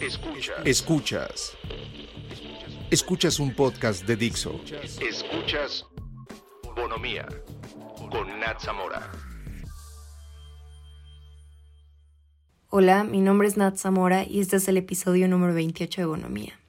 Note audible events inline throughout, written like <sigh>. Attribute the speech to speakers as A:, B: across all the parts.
A: Escuchas. Escuchas. Escuchas un podcast de Dixo.
B: Escuchas Bonomía con Nat Zamora.
C: Hola, mi nombre es Nat Zamora y este es el episodio número 28 de Bonomía.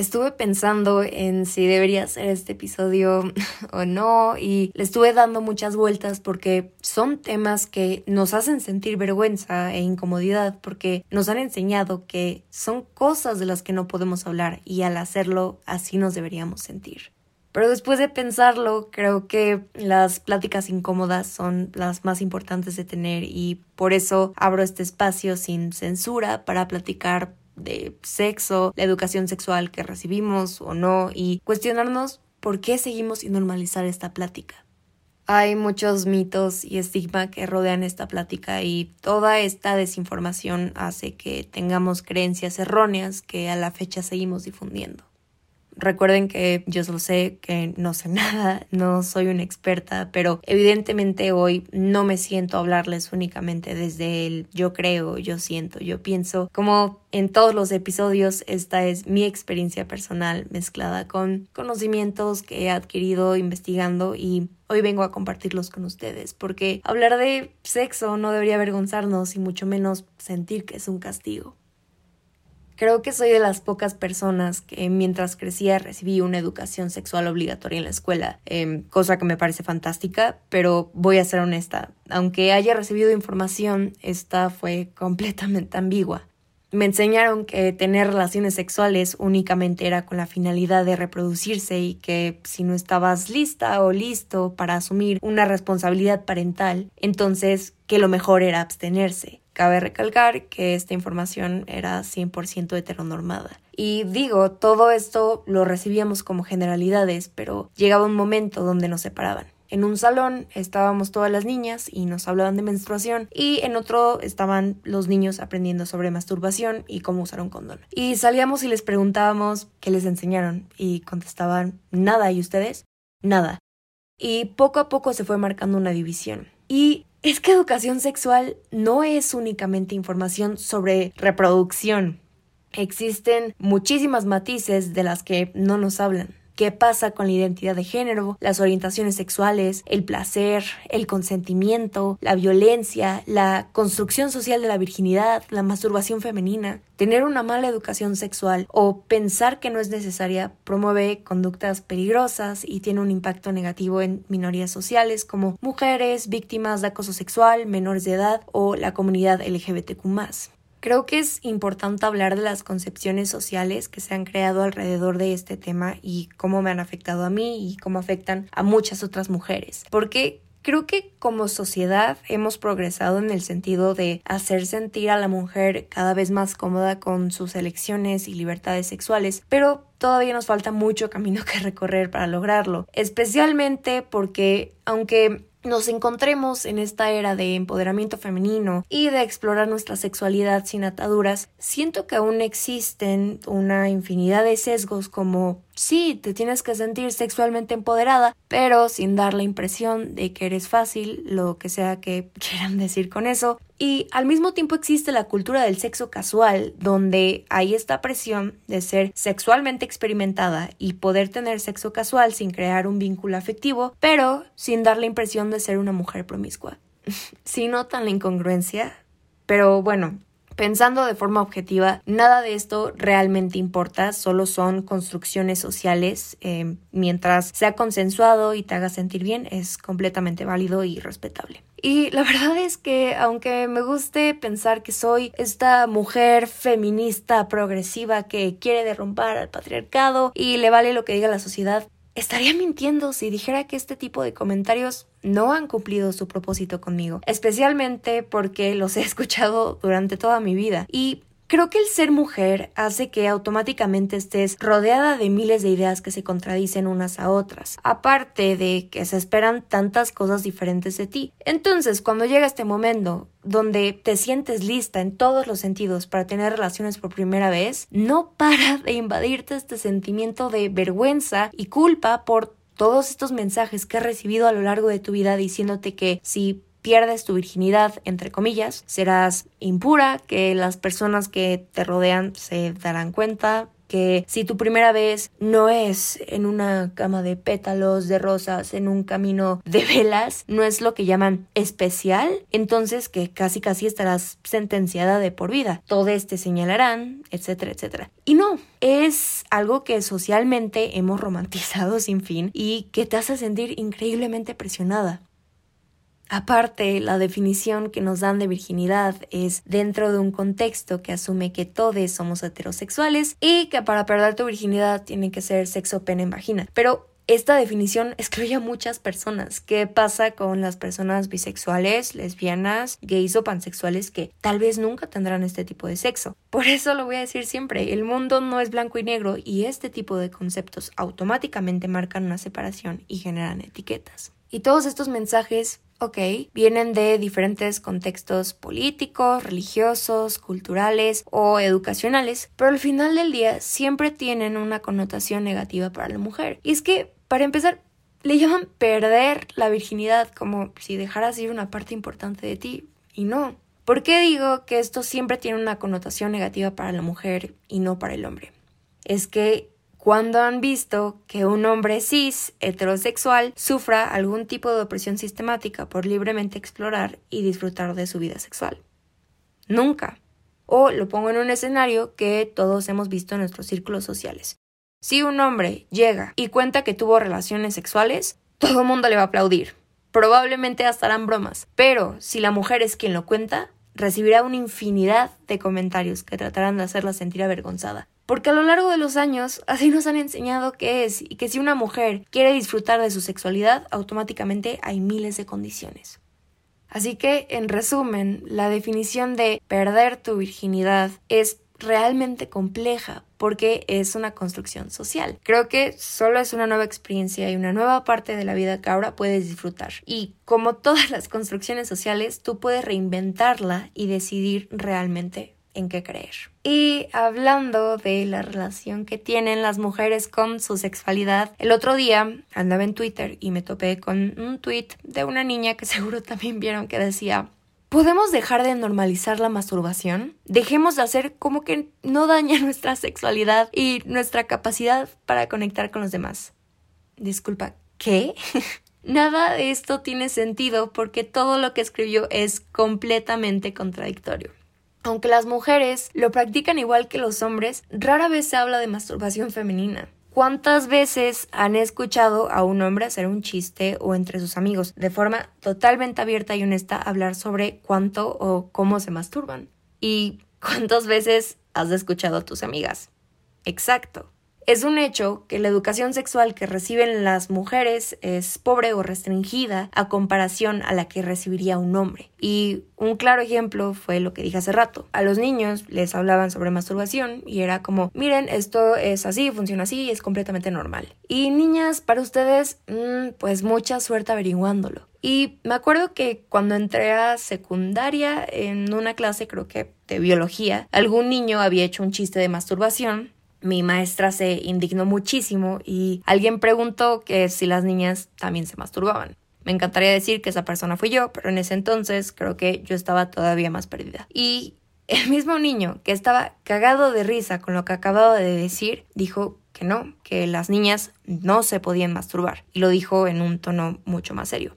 C: Estuve pensando en si debería hacer este episodio <laughs> o no y le estuve dando muchas vueltas porque son temas que nos hacen sentir vergüenza e incomodidad porque nos han enseñado que son cosas de las que no podemos hablar y al hacerlo así nos deberíamos sentir. Pero después de pensarlo, creo que las pláticas incómodas son las más importantes de tener y por eso abro este espacio sin censura para platicar de sexo, la educación sexual que recibimos o no y cuestionarnos por qué seguimos sin normalizar esta plática. Hay muchos mitos y estigma que rodean esta plática y toda esta desinformación hace que tengamos creencias erróneas que a la fecha seguimos difundiendo. Recuerden que yo solo sé que no sé <laughs> nada, no soy una experta, pero evidentemente hoy no me siento a hablarles únicamente desde el yo creo, yo siento, yo pienso. Como en todos los episodios, esta es mi experiencia personal mezclada con conocimientos que he adquirido investigando y hoy vengo a compartirlos con ustedes, porque hablar de sexo no debería avergonzarnos y mucho menos sentir que es un castigo. Creo que soy de las pocas personas que mientras crecía recibí una educación sexual obligatoria en la escuela, em, cosa que me parece fantástica, pero voy a ser honesta, aunque haya recibido información, esta fue <laughs> completamente ambigua. Me enseñaron que tener relaciones sexuales únicamente era con la finalidad de reproducirse y que si no estabas lista o listo para asumir una responsabilidad parental, entonces que lo mejor era abstenerse. Cabe recalcar que esta información era 100% heteronormada. Y digo, todo esto lo recibíamos como generalidades, pero llegaba un momento donde nos separaban. En un salón estábamos todas las niñas y nos hablaban de menstruación y en otro estaban los niños aprendiendo sobre masturbación y cómo usar un condón. Y salíamos y les preguntábamos qué les enseñaron y contestaban nada y ustedes nada. Y poco a poco se fue marcando una división. Y es que educación sexual no es únicamente información sobre reproducción. Existen muchísimas matices de las que no nos hablan qué pasa con la identidad de género, las orientaciones sexuales, el placer, el consentimiento, la violencia, la construcción social de la virginidad, la masturbación femenina. Tener una mala educación sexual o pensar que no es necesaria promueve conductas peligrosas y tiene un impacto negativo en minorías sociales como mujeres, víctimas de acoso sexual, menores de edad o la comunidad LGBTQ. Creo que es importante hablar de las concepciones sociales que se han creado alrededor de este tema y cómo me han afectado a mí y cómo afectan a muchas otras mujeres. Porque Creo que como sociedad hemos progresado en el sentido de hacer sentir a la mujer cada vez más cómoda con sus elecciones y libertades sexuales, pero todavía nos falta mucho camino <laughs> que recorrer para lograrlo, especialmente porque aunque nos encontremos en esta era de empoderamiento femenino y de explorar nuestra sexualidad sin ataduras, siento que aún existen una infinidad de sesgos como sí, te tienes que sentir sexualmente empoderada, pero sin dar la impresión de que eres fácil, lo que sea que <laughs> quieran decir con eso. Y al mismo tiempo existe la cultura del sexo casual, donde hay esta presión de ser sexualmente experimentada y poder tener sexo casual sin crear un vínculo afectivo, pero sin dar la impresión de ser una mujer promiscua. <laughs> ¿Sí notan la incongruencia? Pero bueno, Pensando de forma objetiva, nada de esto realmente importa, solo son construcciones sociales. Eh, mientras sea consensuado y te haga sentir bien, es completamente válido y respetable. Y la <laughs> verdad es que aunque me guste pensar que soy esta mujer feminista progresiva que quiere derrumbar al patriarcado y le vale lo que diga la sociedad, estaría mintiendo si dijera que este tipo de comentarios no han cumplido su propósito conmigo, especialmente porque los he <laughs> escuchado durante toda mi vida. Y Creo que el ser mujer hace que automáticamente estés rodeada de miles de ideas que se contradicen unas a otras, aparte de que se esperan tantas cosas diferentes de ti. Entonces, cuando llega este momento donde te sientes lista en todos los sentidos para tener relaciones por primera vez, no <laughs> para de invadirte este sentimiento de vergüenza y culpa por todos estos mensajes que has recibido a lo largo de tu vida diciéndote que si pierdes tu virginidad, entre comillas, serás impura, que las personas que te rodean se darán cuenta, que si tu primera vez no es en una cama de pétalos de rosas, en un camino de velas, no es lo que llaman especial, entonces que casi casi estarás sentenciada de por vida. Todo te señalarán, etcétera, etcétera. Y no, es algo que socialmente hemos romantizado <laughs> sin fin y que te hace sentir increíblemente presionada. Aparte, la definición que nos dan de virginidad es dentro de un contexto que asume que todos somos heterosexuales y que para perder tu virginidad tiene que ser sexo pene en vagina. Pero esta definición excluye a muchas personas. ¿Qué pasa con las personas bisexuales, lesbianas, gays o pansexuales que tal vez nunca tendrán este tipo de sexo? Por eso lo voy a decir siempre, el mundo no es blanco y negro y este tipo de conceptos automáticamente marcan una separación y generan etiquetas. Y todos estos mensajes Ok, vienen de diferentes contextos políticos, religiosos, culturales o educacionales, pero al final del día siempre tienen una connotación negativa para la mujer. Y es que, para empezar, le llaman perder la virginidad como si dejaras ir una parte importante de ti, y no. ¿Por qué digo que esto siempre tiene una connotación negativa para la mujer y no para el hombre? Es que cuando han visto que un hombre cis heterosexual sufra algún tipo de opresión sistemática por libremente explorar y disfrutar de su vida sexual. Nunca. O lo pongo en un escenario que todos hemos visto en nuestros círculos sociales. Si un hombre llega y cuenta que tuvo relaciones sexuales, todo el mundo le va a aplaudir. Probablemente hasta harán bromas. Pero si la mujer es quien lo cuenta, recibirá una infinidad de comentarios que tratarán de hacerla sentir avergonzada. Porque a lo largo de los años así nos han enseñado que es y que si una mujer quiere disfrutar de su sexualidad, automáticamente hay miles de condiciones. Así que, en resumen, la definición de perder tu virginidad es realmente compleja porque es una construcción social. Creo que solo es una nueva experiencia y una nueva parte de la vida que ahora puedes disfrutar. Y como todas las construcciones sociales, tú puedes reinventarla y decidir realmente en creer. Y hablando de la relación que tienen las mujeres con su sexualidad, el otro día andaba en Twitter y me topé con un tweet de una niña que <laughs> seguro también vieron que decía ¿Podemos dejar de normalizar la masturbación? Dejemos de hacer como que no daña <laughs> nuestra sexualidad y nuestra capacidad para conectar con los demás. Disculpa, ¿qué? <laughs> Nada de esto tiene sentido porque todo lo que escribió es completamente contradictorio. Aunque las mujeres lo practican igual que los hombres, rara vez se habla de masturbación femenina. ¿Cuántas veces han escuchado a un hombre hacer un chiste o entre sus amigos de forma totalmente abierta y honesta hablar sobre cuánto o cómo se masturban? ¿Y cuántas veces has escuchado a tus amigas? Exacto. Es un hecho que la educación sexual que reciben las mujeres es pobre o restringida a comparación a la que recibiría un hombre. Y un claro ejemplo fue lo que dije hace rato. A los niños les hablaban sobre masturbación y era como, miren, esto es así, funciona así es completamente normal. Y niñas, para ustedes, mm, pues mucha suerte averiguándolo. Y me acuerdo que cuando entré a secundaria en una clase, creo que de biología, algún niño había hecho un chiste de masturbación mi maestra se indignó muchísimo y alguien preguntó que si las niñas también se masturbaban. Me encantaría decir que esa persona fui yo, pero en ese entonces creo que yo estaba todavía más perdida. Y <laughs> el mismo niño que estaba cagado de risa con lo que acababa de decir, dijo que no, que las niñas no se podían masturbar. Y lo dijo en un tono mucho más serio.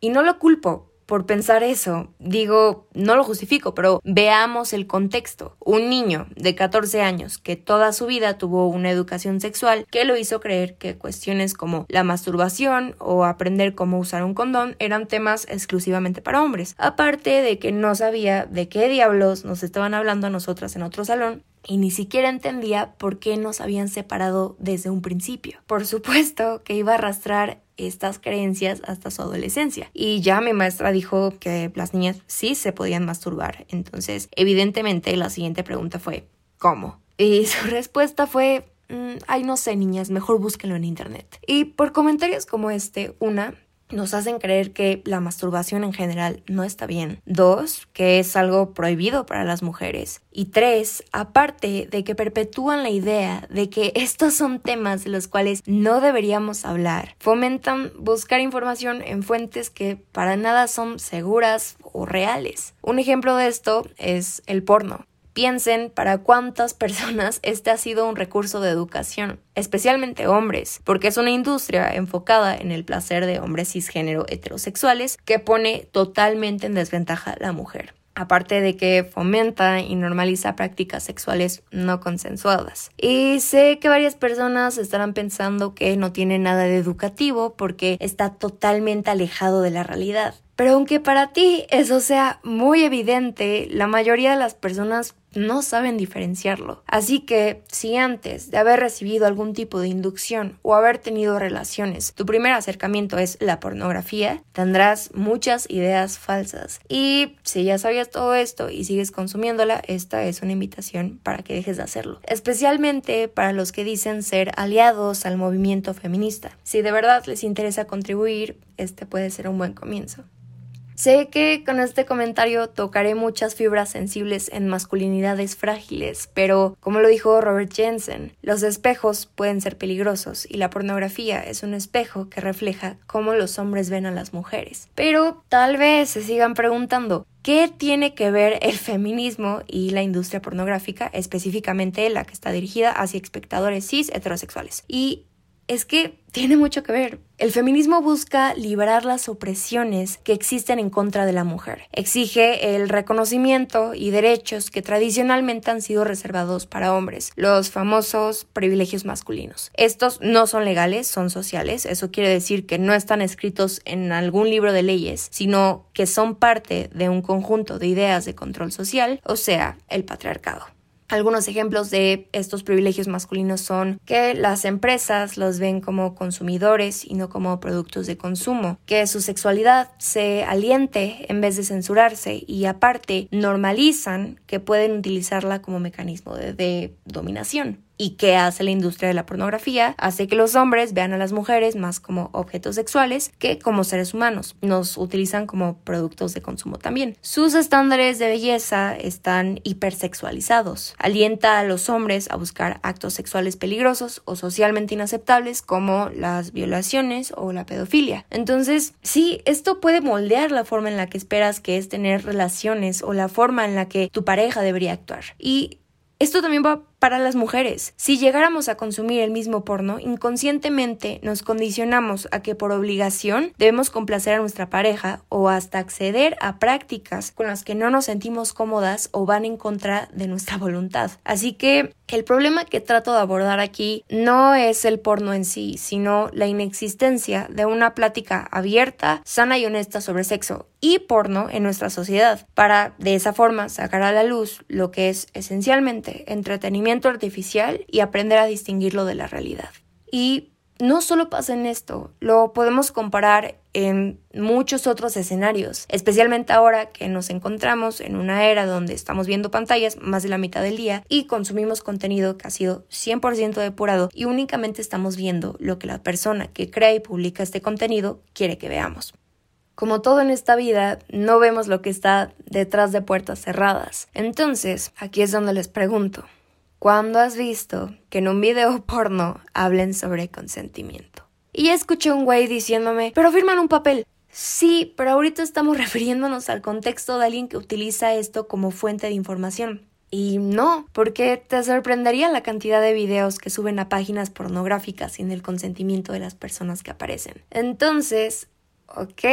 C: Y no lo culpo, por pensar eso. Digo, no lo justifico, pero veamos el contexto. Un niño de 14 años que toda su vida tuvo una educación sexual que lo hizo creer que cuestiones como la masturbación o aprender cómo usar un condón eran temas exclusivamente para hombres. Aparte de que no sabía de qué diablos nos estaban hablando a nosotras en otro salón y ni siquiera entendía por qué nos habían separado desde un principio. Por supuesto que iba a arrastrar estas creencias hasta su adolescencia. Y ya mi maestra dijo que las niñas sí se podían masturbar. Entonces, evidentemente, la siguiente pregunta fue, ¿cómo? Y <laughs> su respuesta fue, mm, ay, no sé, niñas, mejor búsquenlo en internet. Y por comentarios como este, una, nos hacen creer que la masturbación en general no está bien. Dos, que es algo prohibido para las mujeres. Y tres, aparte de que perpetúan la idea de que <laughs> estos son temas de los cuales no deberíamos hablar, fomentan buscar información en fuentes que para nada son seguras o reales. Un ejemplo de esto es el porno. Piensen para cuántas personas este ha sido un recurso de educación, especialmente hombres, porque es una industria enfocada en el placer de hombres cisgénero heterosexuales que pone totalmente en desventaja a la mujer aparte de que fomenta y normaliza prácticas sexuales no consensuadas. Y sé que varias personas estarán pensando que no tiene nada de educativo porque está totalmente alejado de la realidad. Pero aunque para ti eso sea muy evidente, la mayoría de las personas no saben diferenciarlo. Así que si antes de haber recibido algún tipo de inducción o haber tenido relaciones, tu primer acercamiento es la pornografía, tendrás muchas ideas falsas. Y si ya sabías todo esto y sigues consumiéndola, esta es una invitación para que dejes de hacerlo. Especialmente para los que dicen ser aliados al movimiento feminista. Si de verdad les interesa contribuir, este puede ser un buen comienzo. Sé que con este comentario tocaré muchas fibras sensibles en masculinidades frágiles, pero como lo dijo Robert Jensen, los espejos pueden ser peligrosos y la pornografía es un espejo que refleja cómo los hombres ven a las mujeres. Pero tal vez se sigan preguntando, ¿Qué tiene que ver el feminismo y la industria pornográfica, específicamente la que está dirigida hacia espectadores cis heterosexuales? Y es que tiene mucho que ver. El feminismo busca liberar las opresiones que existen en contra de la mujer. Exige el reconocimiento y derechos que tradicionalmente han sido reservados para hombres, los famosos privilegios masculinos. Estos no son legales, son sociales. Eso quiere decir que no están escritos en algún libro de leyes, sino que son parte de un conjunto de ideas de control social, o sea, el patriarcado. Algunos ejemplos de estos privilegios masculinos son que las empresas los ven como consumidores y no como productos de consumo, que su sexualidad se aliente en vez de censurarse y aparte normalizan que pueden utilizarla como mecanismo de, dominación. ¿Y qué hace la industria de la pornografía? Hace que los hombres vean a las mujeres más como objetos sexuales que como seres humanos. Nos utilizan como productos de consumo también. Sus estándares de belleza están hipersexualizados. Alienta a los hombres a buscar actos sexuales peligrosos o socialmente inaceptables como las violaciones o la pedofilia. Entonces, sí, esto puede moldear la forma en la que esperas que es tener relaciones o la forma en la que tu pareja debería actuar. Y esto también va para las mujeres. Si llegáramos a consumir el mismo porno, inconscientemente nos condicionamos a que por obligación debemos complacer a nuestra pareja o hasta acceder a prácticas con las que no nos sentimos cómodas o van en contra de nuestra voluntad. Así que el problema que trato de abordar aquí no es el porno en sí, sino la inexistencia de una plática abierta, sana y honesta sobre sexo y porno en nuestra sociedad, para de esa forma sacar a la luz lo que es esencialmente entretenimiento artificial y aprender a distinguirlo de la realidad. Y no solo pasa en esto, lo podemos comparar en muchos otros escenarios, especialmente ahora que nos encontramos en una era donde estamos viendo pantallas más de la mitad del día y consumimos contenido que ha sido 100% depurado y únicamente estamos viendo lo que la persona que crea y publica este contenido quiere que veamos. Como todo en esta vida, no vemos lo que está detrás de puertas cerradas. Entonces, aquí es donde les pregunto, ¿Cuándo has visto que en un video porno hablen sobre consentimiento? Y escuché un güey diciéndome, pero firman un papel. Sí, pero ahorita estamos <laughs> refiriéndonos al contexto de alguien que utiliza esto como fuente de información. Y no, porque te sorprendería la cantidad de videos que suben a páginas pornográficas sin el consentimiento de las personas que aparecen. Entonces, ok,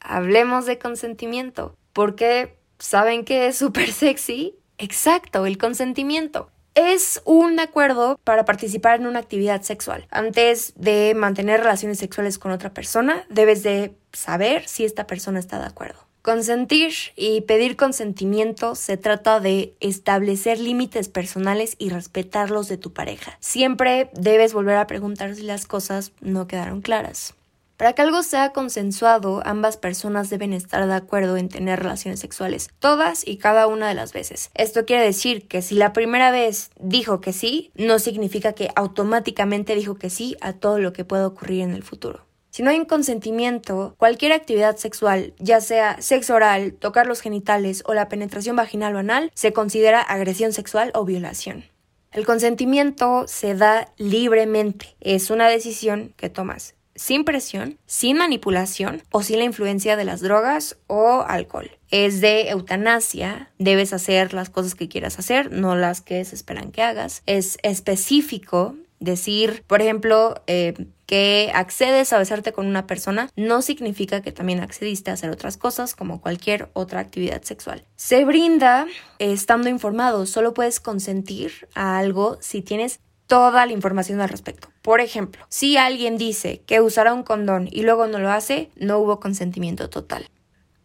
C: hablemos de consentimiento. Porque, ¿saben qué es súper sexy? Exacto, el consentimiento es un acuerdo para participar en una actividad sexual. Antes de mantener relaciones sexuales con otra persona, debes de saber si esta persona está de acuerdo. Consentir y pedir consentimiento se trata de establecer límites personales y respetarlos de tu pareja. Siempre debes volver a preguntar si las cosas no quedaron claras. Para que algo sea consensuado, ambas personas deben estar de acuerdo en tener relaciones sexuales, todas y cada una de las veces. Esto quiere decir que si la primera vez dijo que sí, no significa que automáticamente dijo que sí a todo lo que pueda ocurrir en el futuro. Si no hay un consentimiento, cualquier actividad sexual, ya sea sexo oral, tocar los genitales o la penetración vaginal o anal, se considera agresión sexual o violación. El consentimiento se da libremente, es una decisión que tomas sin presión, sin manipulación o sin la influencia de las drogas o alcohol. Es de eutanasia, debes hacer las cosas que quieras hacer, no las que se esperan que hagas. Es específico, decir, por ejemplo, eh, que accedes a besarte con una persona no significa que también accediste a hacer otras cosas como cualquier otra actividad sexual. Se brinda estando informado, solo puedes consentir a algo si tienes toda la información al respecto. Por ejemplo, si alguien dice que usará un condón y luego no lo hace, no hubo consentimiento total.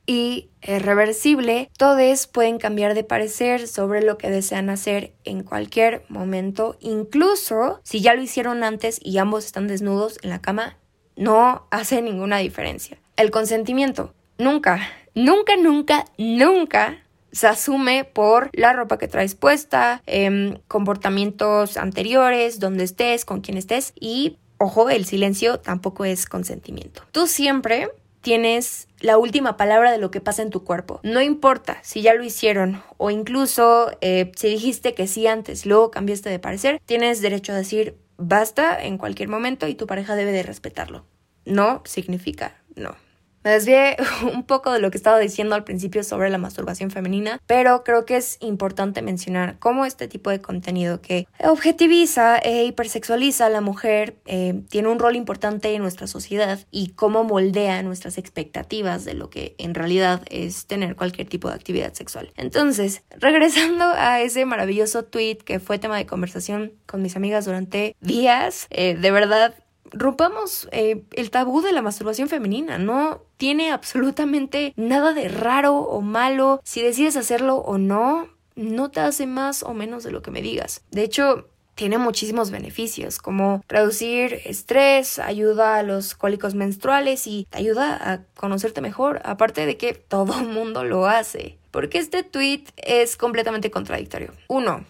C: Y es reversible, todos pueden cambiar de parecer sobre lo que desean hacer en cualquier momento, incluso si ya lo hicieron antes y ambos están desnudos en la cama, no hace ninguna diferencia. El consentimiento, nunca, nunca, nunca, nunca se asume por la ropa que traes puesta, em, comportamientos anteriores, donde estés, con quién estés y, ojo, el silencio tampoco es consentimiento. Tú siempre tienes la última palabra de lo que pasa en tu cuerpo. No importa si ya lo hicieron o incluso eh, si dijiste que sí antes, luego cambiaste de parecer, tienes derecho a decir basta en cualquier momento y tu pareja debe de respetarlo. No significa no. Me desvié <laughs> un poco de lo que estaba diciendo al principio sobre la masturbación femenina, pero creo que es importante mencionar cómo este tipo de contenido que objetiviza e hipersexualiza a la mujer eh, tiene un rol importante en nuestra sociedad y cómo moldea nuestras expectativas de lo que en realidad es tener cualquier tipo de actividad sexual. Entonces, <laughs> regresando a ese maravilloso tweet que fue tema de conversación con mis amigas durante días, eh, de verdad rompamos eh, el tabú de la masturbación femenina. No tiene <laughs> absolutamente nada de raro o malo. Si decides hacerlo o no, no te hace más o menos de lo que me digas. De hecho, tiene muchísimos beneficios, como reducir estrés, ayuda a los cólicos menstruales y te ayuda a conocerte mejor, aparte de que <laughs> todo mundo lo hace. Porque este tweet es completamente contradictorio. Uno,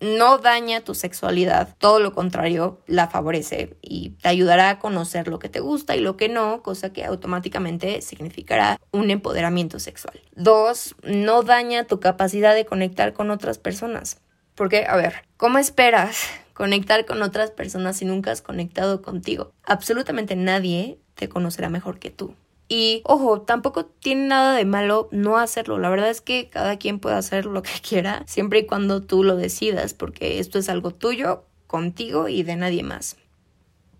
C: no daña tu sexualidad, todo lo contrario, la favorece y te ayudará a conocer lo que te gusta y lo que no, cosa que automáticamente significará un empoderamiento sexual. Dos, no daña tu capacidad de conectar con otras personas. Porque, a ver, ¿cómo esperas <laughs> conectar con otras personas si nunca has conectado contigo? Absolutamente nadie te conocerá mejor que tú. Y ojo, tampoco tiene nada de malo no hacerlo. La verdad es que cada quien puede hacer lo que <laughs> quiera, siempre y cuando tú lo decidas, porque esto es algo tuyo, contigo y de nadie más.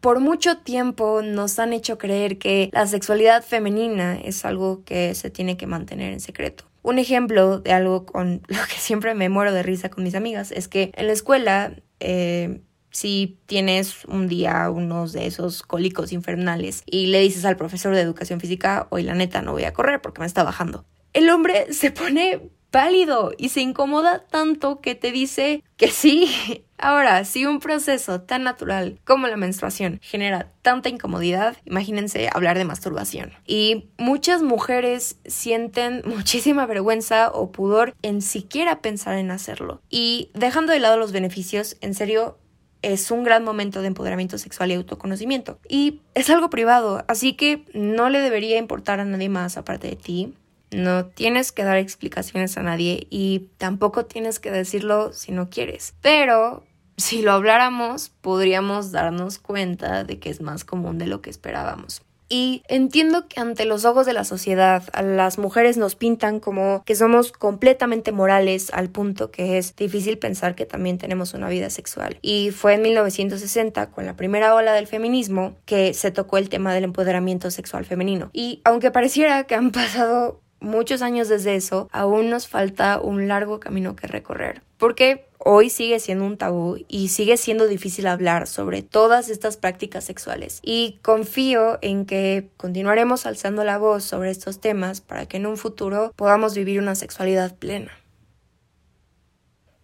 C: Por mucho tiempo nos han hecho creer que la sexualidad femenina es algo que se tiene que mantener en secreto. Un ejemplo de algo con <laughs> lo que siempre me muero de risa con mis amigas es que en la escuela eh, si tienes un día unos de esos cólicos infernales y le dices al profesor de educación física, hoy la neta no voy a correr porque me está bajando. El hombre <laughs> se pone pálido y se incomoda tanto que te dice que sí. <laughs> Ahora, si un proceso tan natural como la menstruación genera tanta incomodidad, imagínense hablar de masturbación. Y muchas mujeres sienten <laughs> muchísima vergüenza o pudor en siquiera pensar en hacerlo. Y dejando de lado los beneficios, en serio, es un gran momento de empoderamiento sexual y autoconocimiento. Y es algo privado, así que no le debería importar a nadie más aparte de ti. No tienes que dar explicaciones a nadie y tampoco tienes que decirlo si no quieres. Pero si lo habláramos, podríamos darnos cuenta de que es más común de lo que esperábamos. Y entiendo que ante los ojos de la sociedad las mujeres nos pintan como que somos completamente morales al punto que es difícil pensar que también tenemos una vida sexual. Y fue en 1960, con la primera ola del feminismo, que se tocó el tema del empoderamiento sexual femenino. Y aunque pareciera que han pasado muchos años desde eso, aún nos falta un largo camino que recorrer. Porque hoy sigue siendo un tabú y sigue siendo difícil hablar sobre todas estas prácticas sexuales. Y confío en que continuaremos alzando la voz sobre estos temas para que en un futuro podamos vivir una sexualidad plena.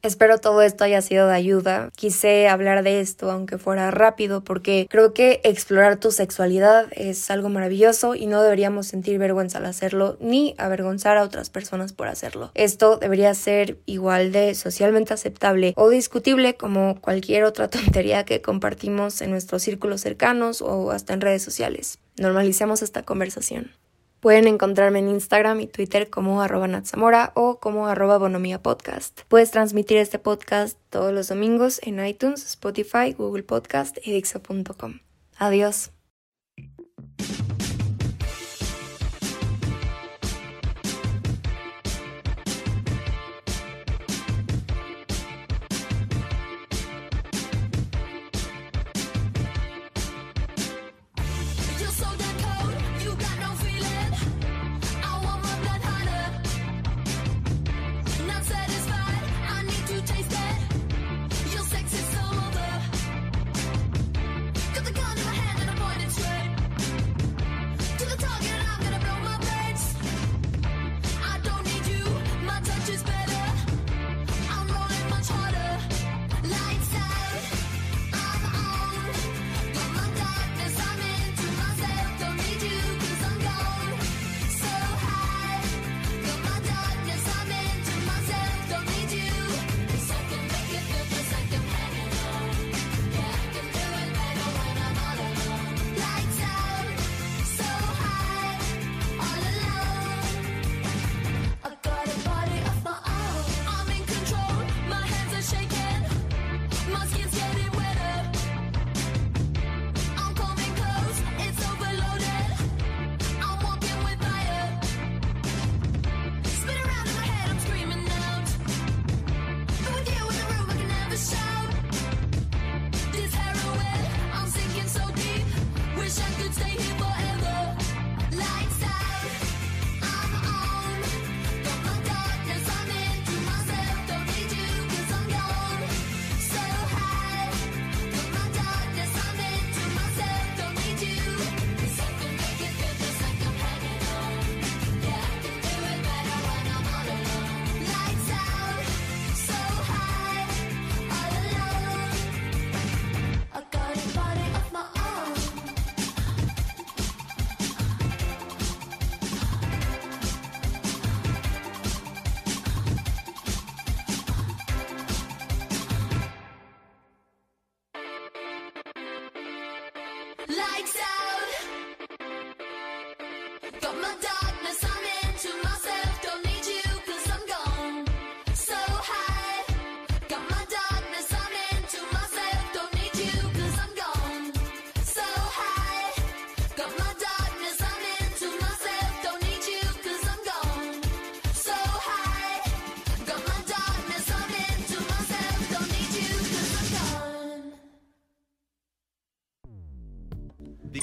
C: Espero todo esto haya sido de ayuda. Quise hablar de esto aunque fuera rápido porque creo que explorar tu sexualidad es algo maravilloso y no deberíamos sentir vergüenza al hacerlo ni avergonzar a otras personas por hacerlo. Esto debería ser igual de socialmente aceptable o discutible como cualquier otra <laughs> tontería que compartimos en nuestros círculos cercanos o hasta en redes sociales. Normalicemos esta conversación. Pueden encontrarme en Instagram y Twitter como arroba o como arroba Bonomía Podcast. Puedes transmitir este podcast todos los domingos en iTunes, Spotify, Google Podcast y Dixo.com. Adiós.